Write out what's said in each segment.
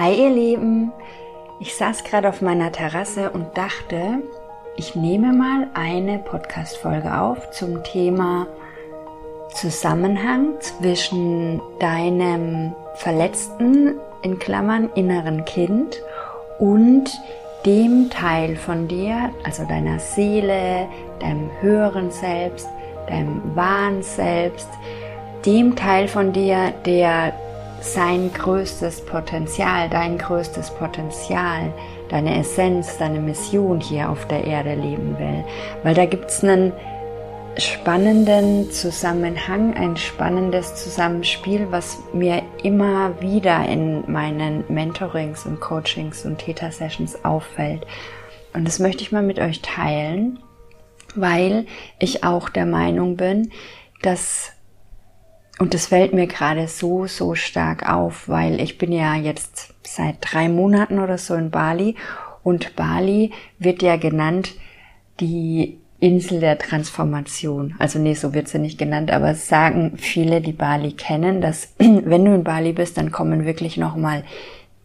Hi ihr Lieben, ich saß gerade auf meiner Terrasse und dachte, ich nehme mal eine Podcast-Folge auf zum Thema Zusammenhang zwischen deinem verletzten, in Klammern, inneren Kind und dem Teil von dir, also deiner Seele, deinem höheren Selbst, deinem wahren Selbst, dem Teil von dir, der sein größtes Potenzial, dein größtes Potenzial, deine Essenz, deine Mission hier auf der Erde leben will. Weil da gibt's einen spannenden Zusammenhang, ein spannendes Zusammenspiel, was mir immer wieder in meinen Mentorings und Coachings und Theta-Sessions auffällt. Und das möchte ich mal mit euch teilen, weil ich auch der Meinung bin, dass und das fällt mir gerade so, so stark auf, weil ich bin ja jetzt seit drei Monaten oder so in Bali und Bali wird ja genannt die Insel der Transformation. Also nee, so wird sie nicht genannt, aber es sagen viele, die Bali kennen, dass wenn du in Bali bist, dann kommen wirklich nochmal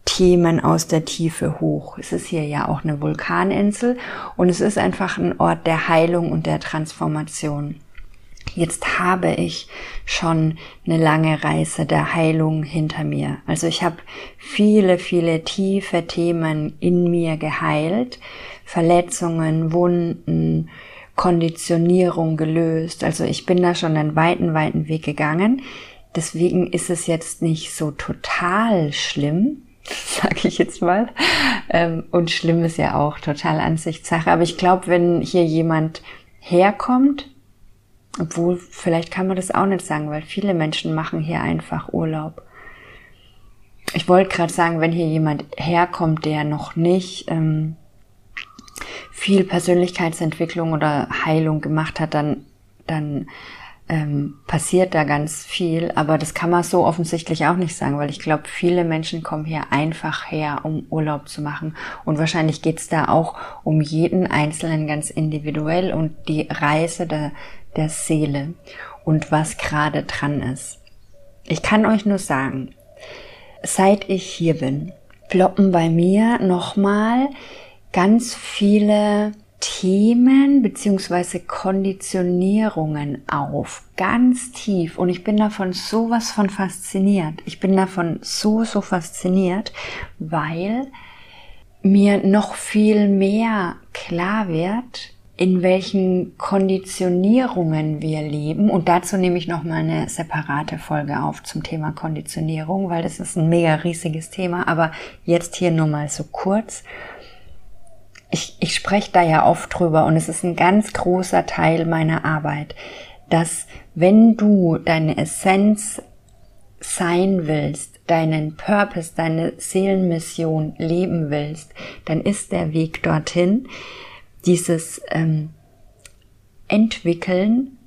Themen aus der Tiefe hoch. Es ist hier ja auch eine Vulkaninsel und es ist einfach ein Ort der Heilung und der Transformation. Jetzt habe ich schon eine lange Reise der Heilung hinter mir. Also ich habe viele, viele tiefe Themen in mir geheilt, Verletzungen, Wunden, Konditionierung gelöst. Also ich bin da schon einen weiten, weiten Weg gegangen. Deswegen ist es jetzt nicht so total schlimm, sage ich jetzt mal. Ähm, und schlimm ist ja auch total Ansichtssache. Aber ich glaube, wenn hier jemand herkommt, obwohl vielleicht kann man das auch nicht sagen, weil viele Menschen machen hier einfach Urlaub. Ich wollte gerade sagen, wenn hier jemand herkommt, der noch nicht ähm, viel Persönlichkeitsentwicklung oder Heilung gemacht hat, dann, dann ähm, passiert da ganz viel. Aber das kann man so offensichtlich auch nicht sagen, weil ich glaube, viele Menschen kommen hier einfach her, um Urlaub zu machen. Und wahrscheinlich geht's da auch um jeden Einzelnen ganz individuell und die Reise der, der Seele und was gerade dran ist. Ich kann euch nur sagen, seit ich hier bin, ploppen bei mir nochmal ganz viele Themen beziehungsweise Konditionierungen auf, ganz tief. Und ich bin davon sowas von fasziniert. Ich bin davon so, so fasziniert, weil mir noch viel mehr klar wird, in welchen Konditionierungen wir leben. Und dazu nehme ich nochmal eine separate Folge auf zum Thema Konditionierung, weil das ist ein mega riesiges Thema. Aber jetzt hier nur mal so kurz ich, ich spreche da ja oft drüber und es ist ein ganz großer Teil meiner Arbeit, dass wenn du deine Essenz sein willst, deinen Purpose, deine Seelenmission leben willst, dann ist der Weg dorthin dieses ähm, Entwickeln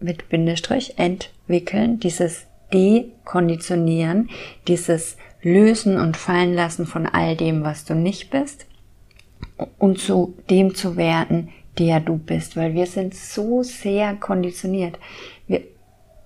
mit Bindestrich, entwickeln, dieses Dekonditionieren, dieses Lösen und Fallen lassen von all dem, was du nicht bist und zu dem zu werden, der du bist, weil wir sind so sehr konditioniert. Wir,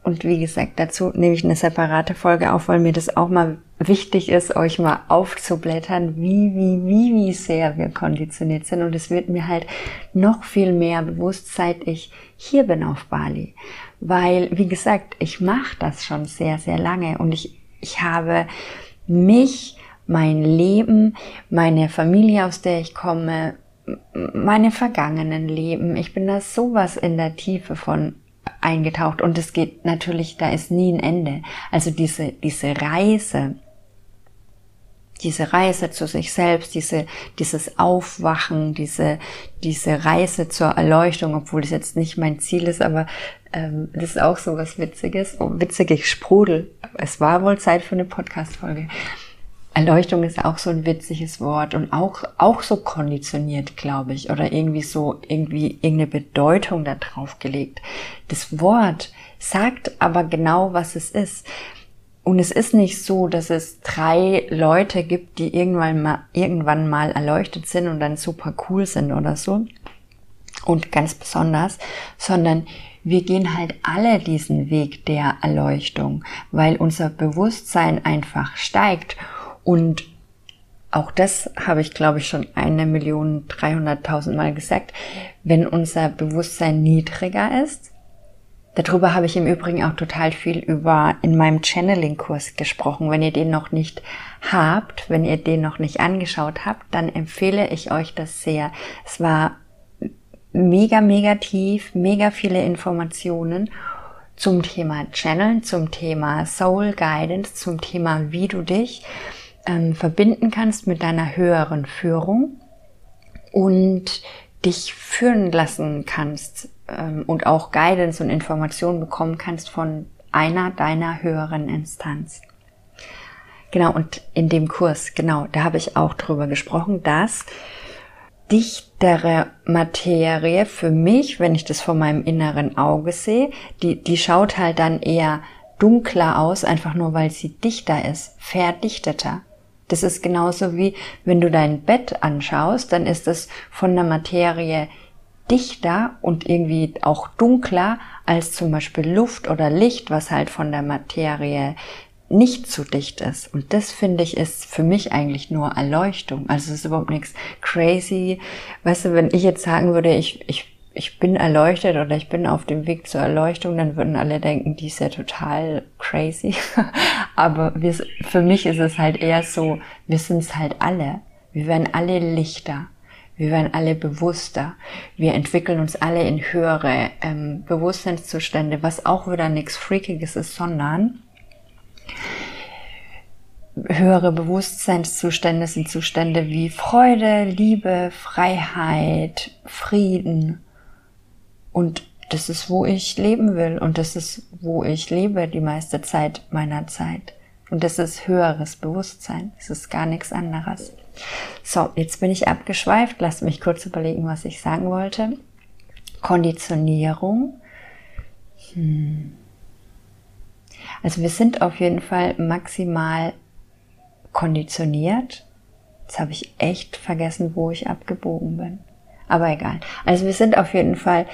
und wie gesagt, dazu nehme ich eine separate Folge auf, weil mir das auch mal wichtig ist, euch mal aufzublättern, wie, wie, wie, wie sehr wir konditioniert sind. Und es wird mir halt noch viel mehr bewusst, seit ich hier bin auf Bali. Weil, wie gesagt, ich mache das schon sehr, sehr lange und ich, ich habe mich mein Leben, meine Familie, aus der ich komme, meine vergangenen Leben. Ich bin da sowas in der Tiefe von eingetaucht und es geht natürlich, da ist nie ein Ende. Also diese, diese Reise, diese Reise zu sich selbst, diese, dieses Aufwachen, diese, diese Reise zur Erleuchtung, obwohl es jetzt nicht mein Ziel ist, aber ähm, das ist auch so was Witziges. Oh, witzig, ich sprudel. Es war wohl Zeit für eine Podcast-Folge. Erleuchtung ist auch so ein witziges Wort und auch, auch so konditioniert, glaube ich, oder irgendwie so, irgendwie irgendeine Bedeutung da drauf gelegt. Das Wort sagt aber genau, was es ist. Und es ist nicht so, dass es drei Leute gibt, die irgendwann mal, irgendwann mal erleuchtet sind und dann super cool sind oder so. Und ganz besonders, sondern wir gehen halt alle diesen Weg der Erleuchtung, weil unser Bewusstsein einfach steigt Und auch das habe ich, glaube ich, schon eine Million dreihunderttausend Mal gesagt. Wenn unser Bewusstsein niedriger ist, darüber habe ich im Übrigen auch total viel über in meinem Channeling-Kurs gesprochen. Wenn ihr den noch nicht habt, wenn ihr den noch nicht angeschaut habt, dann empfehle ich euch das sehr. Es war mega, mega tief, mega viele Informationen zum Thema Channeln, zum Thema Soul Guidance, zum Thema, wie du dich ähm, verbinden kannst mit deiner höheren Führung und dich führen lassen kannst ähm, und auch Guidance und Informationen bekommen kannst von einer deiner höheren Instanz. Genau, und in dem Kurs, genau, da habe ich auch drüber gesprochen, dass dichtere Materie für mich, wenn ich das vor meinem inneren Auge sehe, die, die schaut halt dann eher dunkler aus, einfach nur weil sie dichter ist, verdichteter. Das ist genauso wie wenn du dein Bett anschaust, dann ist es von der Materie dichter und irgendwie auch dunkler als zum Beispiel Luft oder Licht, was halt von der Materie nicht zu dicht ist. Und das finde ich ist für mich eigentlich nur Erleuchtung. Also es ist überhaupt nichts crazy. Weißt du, wenn ich jetzt sagen würde, ich, ich, ich bin erleuchtet oder ich bin auf dem Weg zur Erleuchtung, dann würden alle denken, die ist ja total crazy. Aber wir, für mich ist es halt eher so, wir sind es halt alle. Wir werden alle Lichter. Wir werden alle bewusster. Wir entwickeln uns alle in höhere ähm, Bewusstseinszustände, was auch wieder nichts Freakiges ist, sondern höhere Bewusstseinszustände sind Zustände wie Freude, Liebe, Freiheit, Frieden. Und das ist, wo ich leben will. Und das ist, wo ich lebe die meiste Zeit meiner Zeit. Und das ist höheres Bewusstsein. Das ist gar nichts anderes. So, jetzt bin ich abgeschweift. Lasst mich kurz überlegen, was ich sagen wollte. Konditionierung. Hm. Also wir sind auf jeden Fall maximal konditioniert. Jetzt habe ich echt vergessen, wo ich abgebogen bin. Aber egal. Also wir sind auf jeden Fall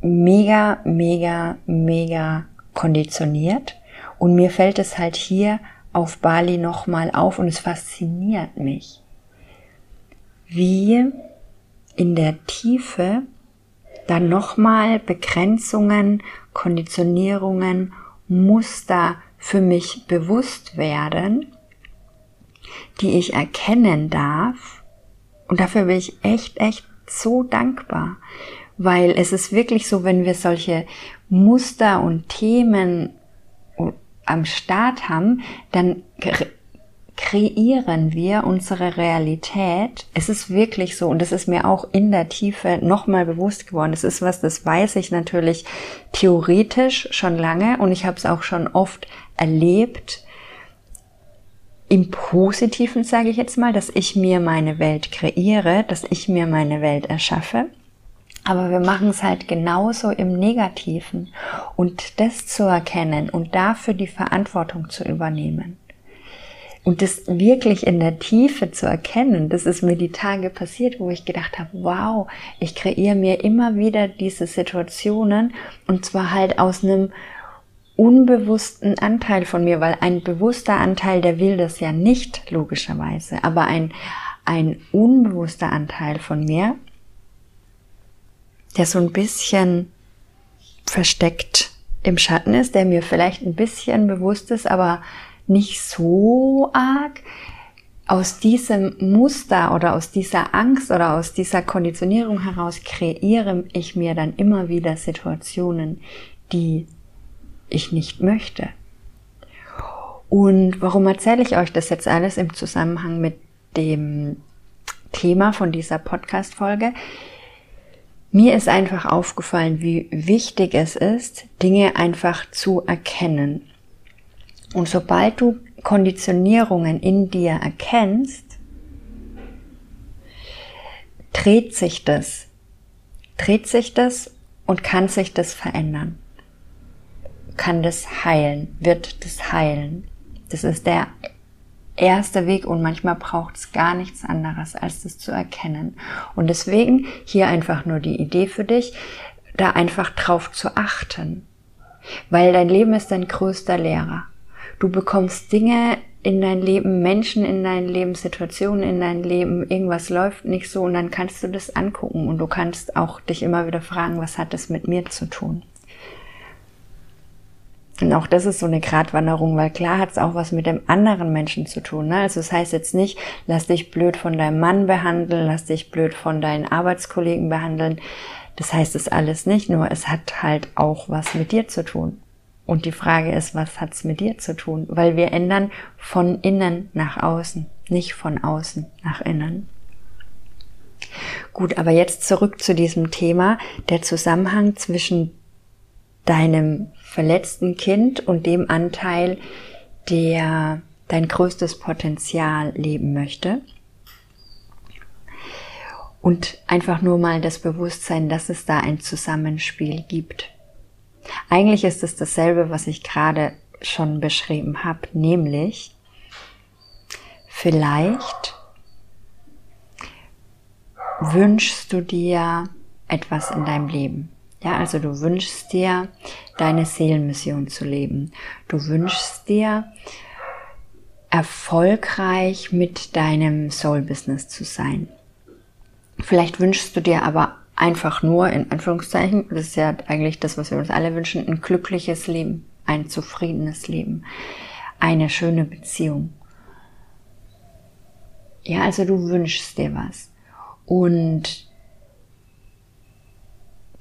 mega, mega, mega konditioniert. Und mir fällt es halt hier auf Bali nochmal auf und es fasziniert mich, wie in der Tiefe dann nochmal Begrenzungen, Konditionierungen Muster für mich bewusst werden, die ich erkennen darf. Und dafür bin ich echt, echt so dankbar, weil es ist wirklich so, wenn wir solche Muster und Themen am Start haben, dann kreieren wir unsere Realität. Es ist wirklich so und es ist mir auch in der Tiefe nochmal bewusst geworden. Es ist was, das weiß ich natürlich theoretisch schon lange und ich habe es auch schon oft erlebt. Im Positiven sage ich jetzt mal, dass ich mir meine Welt kreiere, dass ich mir meine Welt erschaffe. Aber wir machen es halt genauso im Negativen. Und das zu erkennen und dafür die Verantwortung zu übernehmen. Und das wirklich in der Tiefe zu erkennen, das ist mir die Tage passiert, wo ich gedacht habe, wow, ich kreiere mir immer wieder diese Situationen. Und zwar halt aus einem unbewussten Anteil von mir, weil ein bewusster Anteil, der will das ja nicht, logischerweise, aber ein, ein unbewusster Anteil von mir, der so ein bisschen versteckt im Schatten ist, der mir vielleicht ein bisschen bewusst ist, aber nicht so arg aus diesem Muster oder aus dieser Angst oder aus dieser Konditionierung heraus kreiere ich mir dann immer wieder Situationen, die ich nicht möchte. Und warum erzähle ich euch das jetzt alles im Zusammenhang mit dem Thema von dieser Podcast-Folge? Mir ist einfach aufgefallen, wie wichtig es ist, Dinge einfach zu erkennen. Und sobald du Konditionierungen in dir erkennst, dreht sich das, dreht sich das und kann sich das verändern. Kann das heilen, wird das heilen. Das ist der erste Weg und manchmal braucht es gar nichts anderes, als das zu erkennen. Und deswegen hier einfach nur die Idee für dich, da einfach drauf zu achten. Weil dein Leben ist dein größter Lehrer. Du bekommst Dinge in dein Leben, Menschen in dein Leben, Situationen in dein Leben, irgendwas läuft nicht so und dann kannst du das angucken und du kannst auch dich immer wieder fragen, was hat das mit mir zu tun? Und auch das ist so eine Gratwanderung, weil klar hat es auch was mit dem anderen Menschen zu tun. Ne? Also das heißt jetzt nicht, lass dich blöd von deinem Mann behandeln, lass dich blöd von deinen Arbeitskollegen behandeln. Das heißt es alles nicht, nur es hat halt auch was mit dir zu tun. Und die Frage ist, was hat's mit dir zu tun? Weil wir ändern von innen nach außen, nicht von außen nach innen. Gut, aber jetzt zurück zu diesem Thema, der Zusammenhang zwischen deinem verletzten Kind und dem Anteil, der dein größtes Potenzial leben möchte. Und einfach nur mal das Bewusstsein, dass es da ein Zusammenspiel gibt. Eigentlich ist es dasselbe, was ich gerade schon beschrieben habe, nämlich vielleicht wünschst du dir etwas in deinem Leben. Ja, also du wünschst dir deine Seelenmission zu leben. Du wünschst dir erfolgreich mit deinem Soul Business zu sein. Vielleicht wünschst du dir aber einfach nur, in Anführungszeichen, das ist ja eigentlich das, was wir uns alle wünschen, ein glückliches Leben, ein zufriedenes Leben, eine schöne Beziehung. Ja, also du wünschst dir was. Und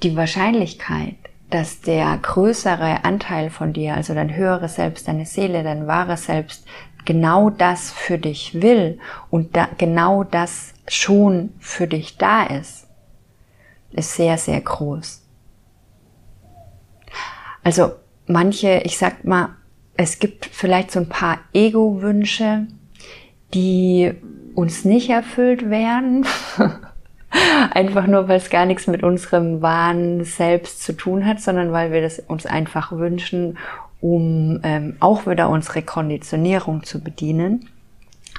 die Wahrscheinlichkeit, dass der größere Anteil von dir, also dein höheres Selbst, deine Seele, dein wahres Selbst, genau das für dich will und da, genau das schon für dich da ist, ist sehr, sehr groß. Also manche, ich sag mal, es gibt vielleicht so ein paar Ego-Wünsche, die uns nicht erfüllt werden. einfach nur, weil es gar nichts mit unserem wahren Selbst zu tun hat, sondern weil wir das uns einfach wünschen, um ähm, auch wieder unsere Konditionierung zu bedienen.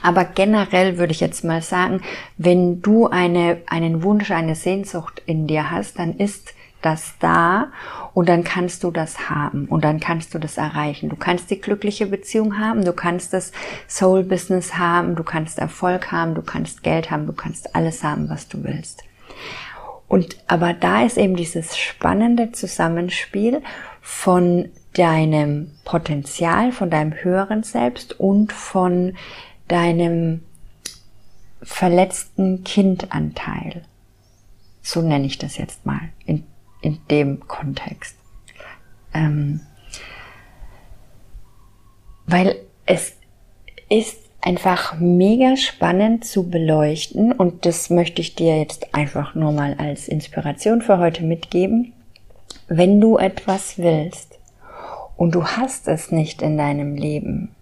Aber generell würde ich jetzt mal sagen, wenn du eine, einen Wunsch, eine Sehnsucht in dir hast, dann ist das da und dann kannst du das haben und dann kannst du das erreichen. Du kannst die glückliche Beziehung haben, du kannst das Soul Business haben, du kannst Erfolg haben, du kannst Geld haben, du kannst alles haben, was du willst. Und aber da ist eben dieses spannende Zusammenspiel von deinem Potenzial, von deinem höheren Selbst und von deinem verletzten Kindanteil. So nenne ich das jetzt mal in, in dem Kontext. Ähm, weil es ist einfach mega spannend zu beleuchten und das möchte ich dir jetzt einfach nur mal als Inspiration für heute mitgeben. Wenn du etwas willst und du hast es nicht in deinem Leben,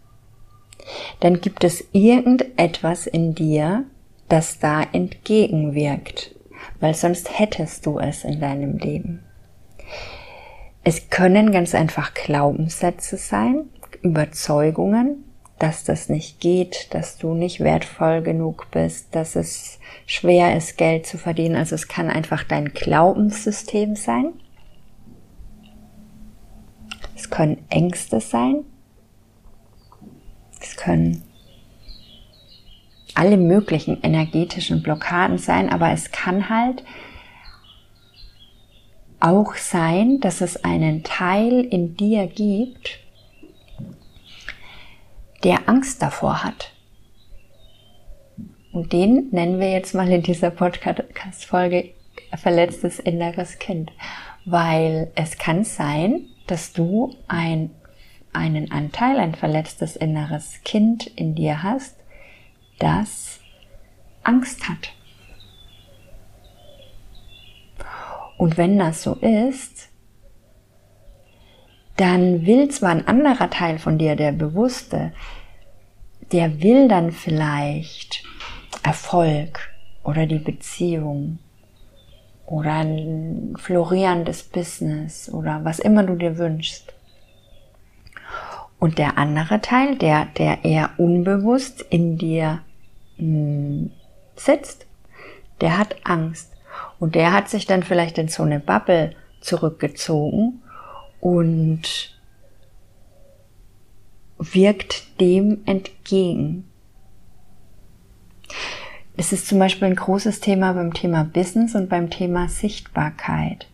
dann gibt es irgendetwas in dir, das da entgegenwirkt, weil sonst hättest du es in deinem Leben. Es können ganz einfach Glaubenssätze sein, Überzeugungen, dass das nicht geht, dass du nicht wertvoll genug bist, dass es schwer ist, Geld zu verdienen. Also es kann einfach dein Glaubenssystem sein. Es können Ängste sein, es können alle möglichen energetischen Blockaden sein, aber es kann halt auch sein, dass es einen Teil in dir gibt, der Angst davor hat. Und den nennen wir jetzt mal in dieser Podcast-Folge verletztes inneres Kind, weil es kann sein, dass du ein einen Anteil, ein verletztes inneres Kind in dir hast, das Angst hat. Und wenn das so ist, dann will zwar ein anderer Teil von dir, der Bewusste, der will dann vielleicht Erfolg oder die Beziehung oder ein florierendes Business oder was immer du dir wünschst. Und der andere Teil, der, der eher unbewusst in dir mh, hm, sitzt, der hat Angst. Und der hat sich dann vielleicht in so eine Bubble zurückgezogen und wirkt dem entgegen. Das ist zum Beispiel ein großes Thema beim Thema Business und beim Thema Sichtbarkeit.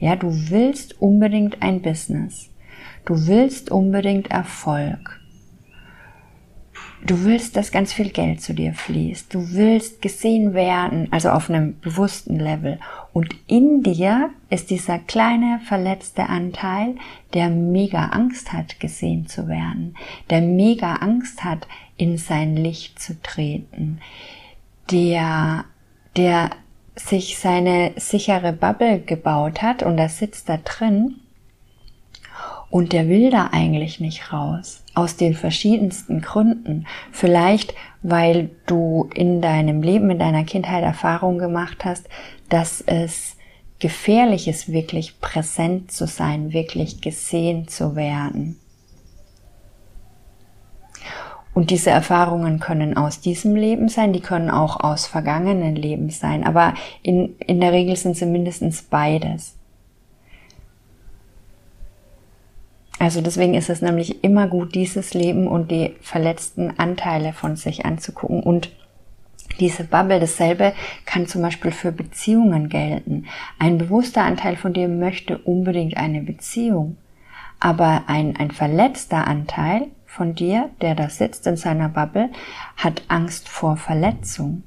Ja, du willst unbedingt ein Business. Du willst unbedingt Erfolg. Du willst, dass ganz viel Geld zu dir fließt. Du willst gesehen werden, also auf einem bewussten Level. Und in dir ist dieser kleine verletzte Anteil, der mega Angst hat, gesehen zu werden, der mega Angst hat, in sein Licht zu treten, der, der sich seine sichere Bubble gebaut hat und er sitzt da drin und der will da eigentlich nicht raus. Aus den verschiedensten Gründen. Vielleicht, weil du in deinem Leben, in deiner Kindheit Erfahrung gemacht hast, dass es gefährlich ist, wirklich präsent zu sein, wirklich gesehen zu werden. Und diese Erfahrungen können aus diesem Leben sein, die können auch aus vergangenen Leben sein, aber in, in der Regel sind sie mindestens beides. Also deswegen ist es nämlich immer gut, dieses Leben und die verletzten Anteile von sich anzugucken. Und diese Bubble, dasselbe kann zum Beispiel für Beziehungen gelten. Ein bewusster Anteil von dir möchte unbedingt eine Beziehung. Aber ein, ein verletzter Anteil von dir, der da sitzt in seiner Bubble, hat Angst vor Verletzung,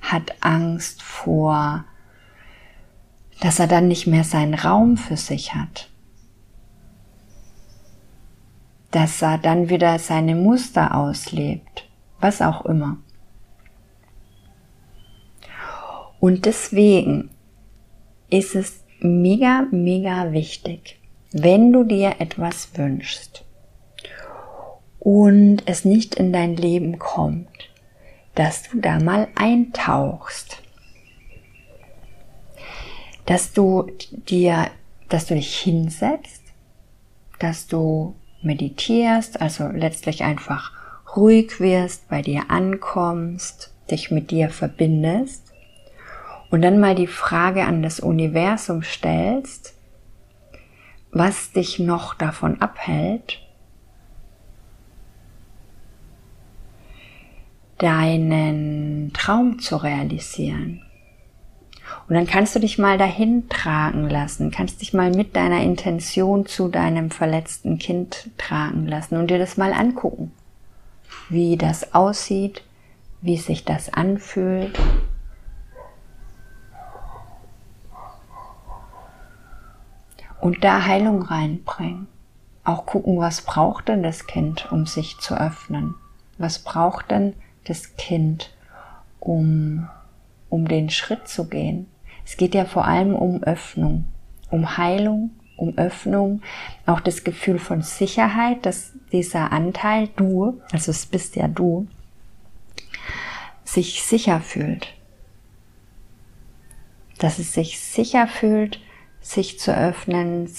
hat Angst vor, dass er dann nicht mehr seinen Raum für sich hat, dass er dann wieder seine Muster auslebt, was auch immer. Und deswegen ist es mega, mega wichtig, wenn du dir etwas wünschst, und es nicht in dein Leben kommt, dass du da mal eintauchst. Dass du dir, dass du dich hinsetzt, dass du meditierst, also letztlich einfach ruhig wirst, bei dir ankommst, dich mit dir verbindest und dann mal die Frage an das Universum stellst, was dich noch davon abhält, deinen Traum zu realisieren. Und dann kannst du dich mal dahin tragen lassen, kannst dich mal mit deiner Intention zu deinem verletzten Kind tragen lassen und dir das mal angucken, wie das aussieht, wie sich das anfühlt. Und da Heilung reinbringen. Auch gucken, was braucht denn das Kind, um sich zu öffnen? Was braucht denn das Kind, um, um den Schritt zu gehen. Es geht ja vor allem um Öffnung, um Heilung, um Öffnung, auch das Gefühl von Sicherheit, dass dieser Anteil, du, also es bist ja du, sich sicher fühlt. Dass es sich sicher fühlt, sich zu öffnen,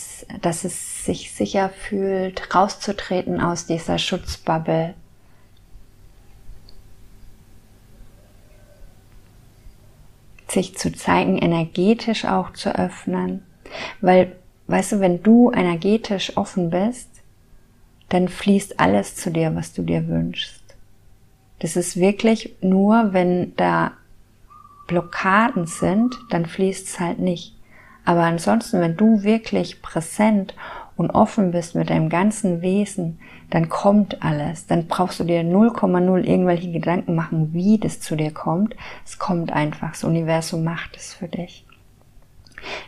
dass es sich sicher fühlt, rauszutreten aus dieser Schutzbubble, sich zu zeigen, energetisch auch zu öffnen. Weil, weißt du, wenn du energetisch offen bist, dann fließt alles zu dir, was du dir wünschst. Das ist wirklich nur, wenn da Blockaden sind, dann fließt es halt nicht. Aber ansonsten, wenn du wirklich präsent und offen bist mit deinem ganzen Wesen, dann kommt alles. Dann brauchst du dir 0,0 irgendwelche Gedanken machen, wie das zu dir kommt. Es kommt einfach. Das Universum macht es für dich.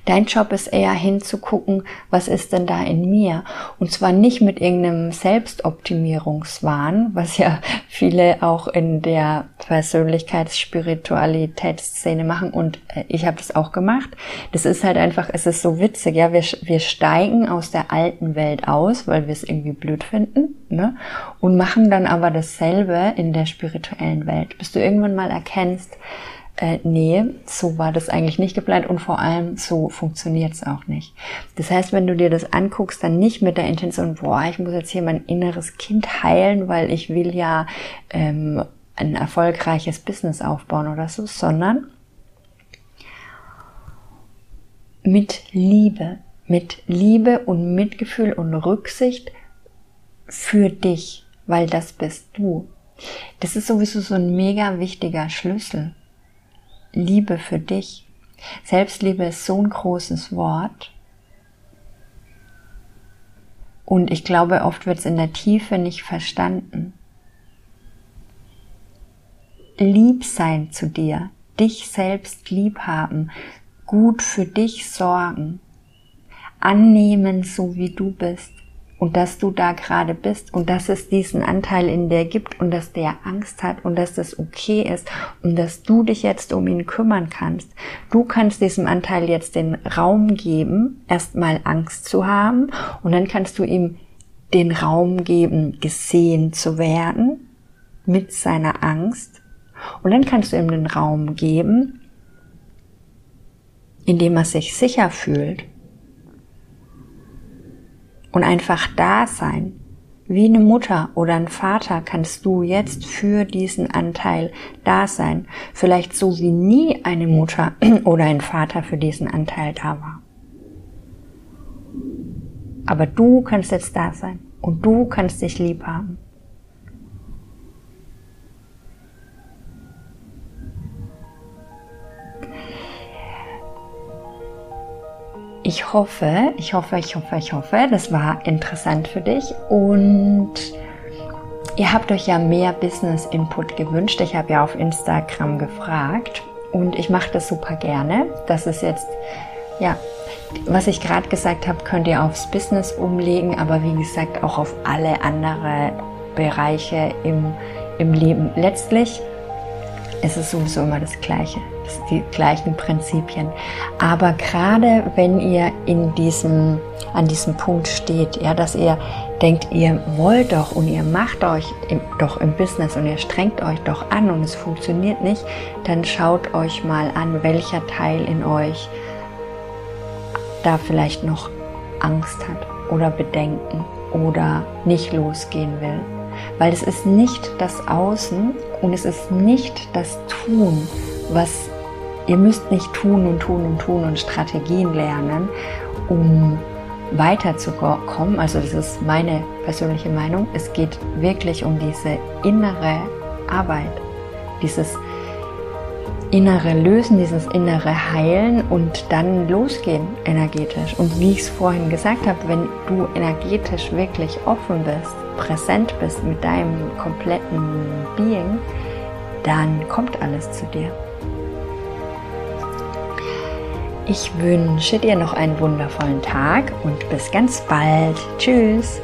Dein Job ist eher hinzugucken, was ist denn da in mir? Und zwar nicht mit irgendeinem Selbstoptimierungswahn, was ja viele auch in der Persönlichkeitsspiritualitätsszene machen und äh, ich habe das auch gemacht. Das ist halt einfach, es ist so witzig, ja, wir, wir steigen aus der alten Welt aus, weil wir es irgendwie blöd finden, ne? Und machen dann aber dasselbe in der spirituellen Welt, bis du irgendwann mal erkennst, äh, nee, so war das eigentlich nicht geplant und vor allem so funktioniert es auch nicht. Das heißt, wenn du dir das anguckst, dann nicht mit der Intention, boah, ich muss jetzt hier mein inneres Kind heilen, weil ich will ja ähm, ein erfolgreiches Business aufbauen oder so, sondern mit Liebe, mit Liebe und Mitgefühl und Rücksicht für dich, weil das bist du. Das ist sowieso so ein mega wichtiger Schlüssel. Liebe für dich. Selbstliebe ist so ein großes Wort. Und ich glaube, oft wird es in der Tiefe nicht verstanden. Lieb sein zu dir, dich selbst lieb haben, gut für dich sorgen, annehmen, so wie du bist und dass du da gerade bist und dass es diesen Anteil in dir gibt und dass der Angst hat und dass das okay ist und dass du dich jetzt um ihn kümmern kannst. Du kannst diesem Anteil jetzt den Raum geben, erstmal Angst zu haben und dann kannst du ihm den Raum geben, gesehen zu werden mit seiner Angst und dann kannst du ihm den Raum geben, indem er sich sicher fühlt und einfach da sein. Wie eine Mutter oder ein Vater kannst du jetzt für diesen Anteil da sein. Vielleicht so wie nie eine Mutter oder ein Vater für diesen Anteil da war. Aber du kannst jetzt da sein und du kannst dich lieb haben. Ich hoffe, ich hoffe, ich hoffe, ich hoffe, das war interessant für dich und ihr habt euch ja mehr Business Input gewünscht. Ich habe ja auf Instagram gefragt und ich mache das super gerne. Das ist jetzt, ja, was ich gerade gesagt habe, könnt ihr aufs Business umlegen, aber wie gesagt auch auf alle andere Bereiche im, im Leben. Letztlich ist es sowieso immer das Gleiche die gleichen Prinzipien. Aber gerade wenn ihr in diesem, an diesem Punkt steht, ja, dass ihr denkt, ihr wollt doch und ihr macht euch im, doch im Business und ihr strengt euch doch an und es funktioniert nicht, dann schaut euch mal an, welcher Teil in euch da vielleicht noch Angst hat oder Bedenken oder nicht losgehen will. Weil es ist nicht das Außen und es ist nicht das Tun, was Ihr müsst nicht tun und tun und tun und Strategien lernen, um weiterzukommen. Also das ist meine persönliche Meinung. Es geht wirklich um diese innere Arbeit, dieses innere Lösen, dieses innere Heilen und dann losgehen energetisch. Und wie ich es vorhin gesagt habe, wenn du energetisch wirklich offen bist, präsent bist mit deinem kompletten Being, dann kommt alles zu dir. Ich wünsche dir noch einen wundervollen Tag und bis ganz bald. Tschüss.